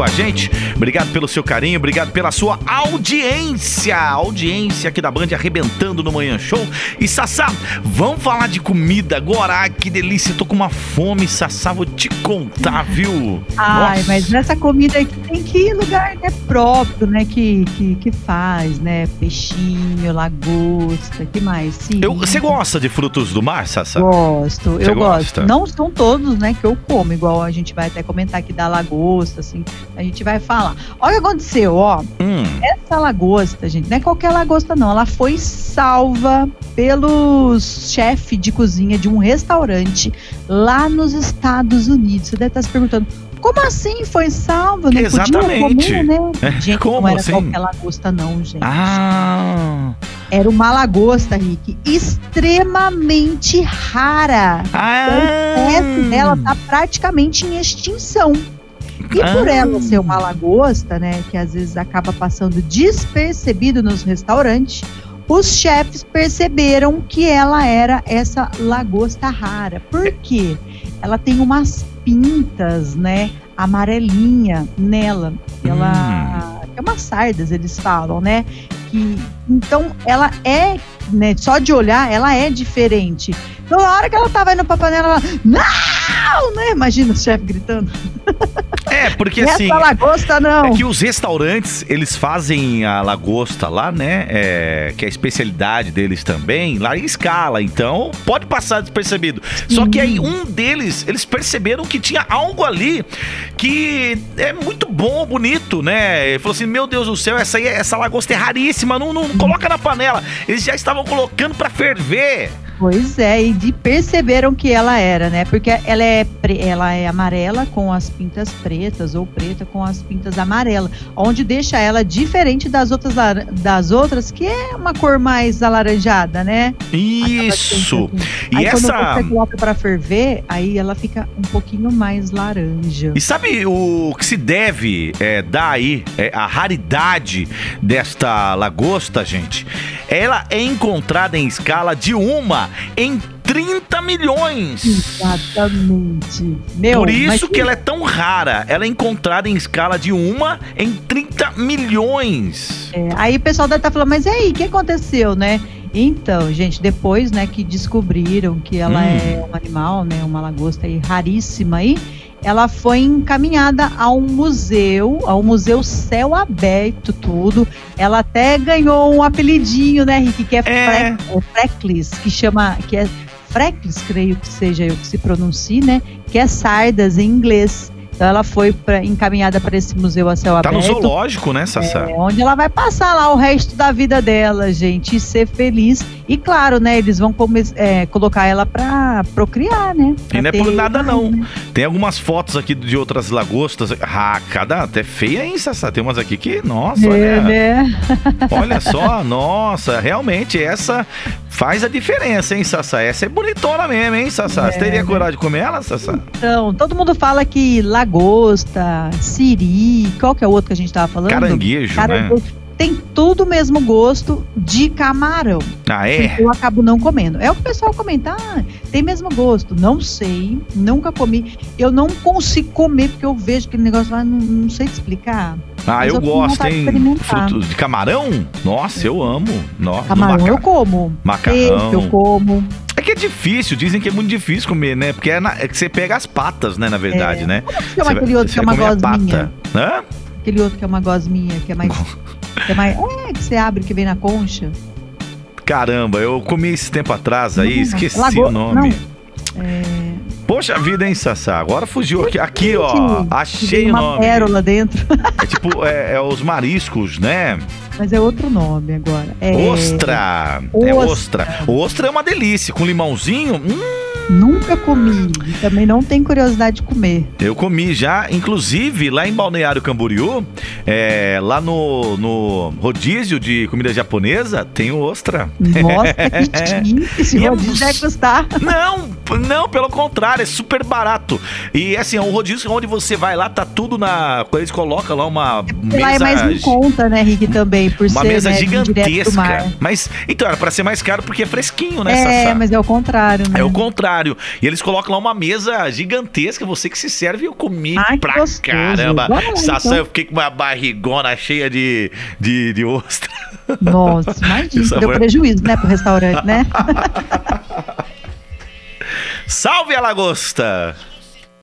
com a gente. Obrigado pelo seu carinho, obrigado pela sua audiência. Audiência aqui da Band arrebentando no Manhã Show. E Sassá, vamos falar de comida agora. Ai, que delícia, tô com uma fome, Sassá, vou te contar, viu? Ai, Nossa. mas nessa comida aqui tem que ir lugar né, próprio, né? Que, que, que faz, né? Peixinho, lagosta, que mais? Sim. Você gosta de frutos do mar, Sassá? Gosto, Cê eu gosto. Não são todos, né, que eu como, igual a gente vai até comentar aqui da lagosta, assim, a gente vai falar. Olha o que aconteceu, ó. Hum. Essa lagosta, gente, não é qualquer lagosta, não. Ela foi salva pelos chefe de cozinha de um restaurante lá nos Estados Unidos. Você deve estar se perguntando, como assim foi salva? Não Exatamente. podia comer, né? É, gente, como não era assim? qualquer lagosta não, gente. Ah... Era uma lagosta, Rick, extremamente rara. Ah. A espécie dela tá praticamente em extinção. E ah. por ela ser uma lagosta, né, que às vezes acaba passando despercebido nos restaurantes, os chefes perceberam que ela era essa lagosta rara. Por quê? Ela tem umas pintas, né, amarelinha nela. Ela hum. é umas sardas, eles falam, né? Que então ela é, né, só de olhar, ela é diferente. Então, na hora que ela tava indo pra panela, ela, não, né? Imagina o chefe gritando. É, porque Essa assim. lagosta não. É que os restaurantes, eles fazem a lagosta lá, né? É, que é a especialidade deles também, lá em escala. Então, pode passar despercebido. Sim. Só que aí um deles, eles perceberam que tinha algo ali que é muito bom, bonito, né? Ele falou assim: Meu Deus do céu, essa, aí, essa lagosta é raríssima, não, não coloca na panela. Eles já estavam colocando para ferver. Pois é, e de perceberam que ela era, né? Porque ela é, ela é amarela com as pintas pretas ou preta com as pintas amarelas, onde deixa ela diferente das outras das outras que é uma cor mais alaranjada, né? Isso. E aí, essa quando você coloca para ferver, aí ela fica um pouquinho mais laranja. E sabe o que se deve é, dar aí é, a raridade desta lagosta, gente? Ela é encontrada em escala de uma em 30 milhões. Exatamente. Meu, Por isso que... ela é tão rara. Ela é encontrada em escala de uma em 30 milhões. É, aí o pessoal deve estar tá falando, mas e aí, o que aconteceu, né? Então, gente, depois, né, que descobriram que ela hum. é um animal, né, uma lagosta aí raríssima aí, ela foi encaminhada a um museu, ao Museu Céu Aberto, tudo. Ela até ganhou um apelidinho, né, Rick, que é, é. Freckles, que chama, que é Freckles, creio que seja eu que se pronuncie, né, que é sardas em inglês. Então ela foi pra, encaminhada para esse museu a céu tá aberto. Tá no zoológico, né, Sassá? É, onde ela vai passar lá o resto da vida dela, gente, e ser feliz. E claro, né, eles vão é, colocar ela para procriar, né? Pra e não é por nada, não. Né? Tem algumas fotos aqui de outras lagostas. Ah, cada até feia, hein, Sassá? Tem umas aqui que, nossa, é, olha. Né? Olha só, nossa, realmente, essa faz a diferença, hein, Sassá? Essa é bonitona mesmo, hein, Sassá? É, Você teria né? coragem de comer ela, Sassá? Então, todo mundo fala que lagosta, siri, qual que é o outro que a gente tava falando? Caranguejo, Caranguejo. né? tem tudo o mesmo gosto de camarão. Ah, é? Eu acabo não comendo. É o que o pessoal comenta, ah, tem mesmo gosto. Não sei, nunca comi. Eu não consigo comer porque eu vejo aquele negócio lá, não, não sei te explicar. Ah, eu, eu gosto, hein? Fruto de camarão? Nossa, eu amo. Nossa, camarão maca... eu como. Macarrão. Peixe eu como. É que é difícil, dizem que é muito difícil comer, né? Porque é, na, é que você pega as patas, né, na verdade, é. né? Como que chama aquele outro que é uma gosminha? Hã? Aquele outro que é uma gosminha, que é mais... que é mais... É, que você abre, que vem na concha. Caramba, eu comi esse tempo atrás aí, não, esqueci Lago... o nome. Não. É... Poxa vida, hein, Sassá? Agora fugiu aqui. Aqui, ó. Achei o nome. Uma pérola dentro. É tipo, é, é os mariscos, né? Mas é outro nome agora. É... Ostra. ostra. É ostra. Ostra é uma delícia. Com limãozinho. Hum. Nunca comi. E também não tenho curiosidade de comer. Eu comi já, inclusive lá em Balneário Camboriú, é, lá no, no rodízio de comida japonesa, tem ostra. Nossa, que chique. Esse é rodízio vai custar. Não, não, pelo contrário, é super barato. E assim, o rodízio onde você vai lá, tá tudo na. Eles colocam lá uma mesa. Lá é mais em conta, né, Rick, também, por uma ser mesa né, gigantesca. Mas, então, era pra ser mais caro porque é fresquinho, né, É, Sassá? mas é o contrário, né? É o contrário. E eles colocam lá uma mesa gigantesca, você que se serve, eu comi Ai, pra gostoso. caramba. Lá, Sassá, então. eu fiquei com uma barrigona cheia de, de, de ostra. Nossa, imagina, deu foi- prejuízo, né, pro restaurante, né? Salve a lagosta!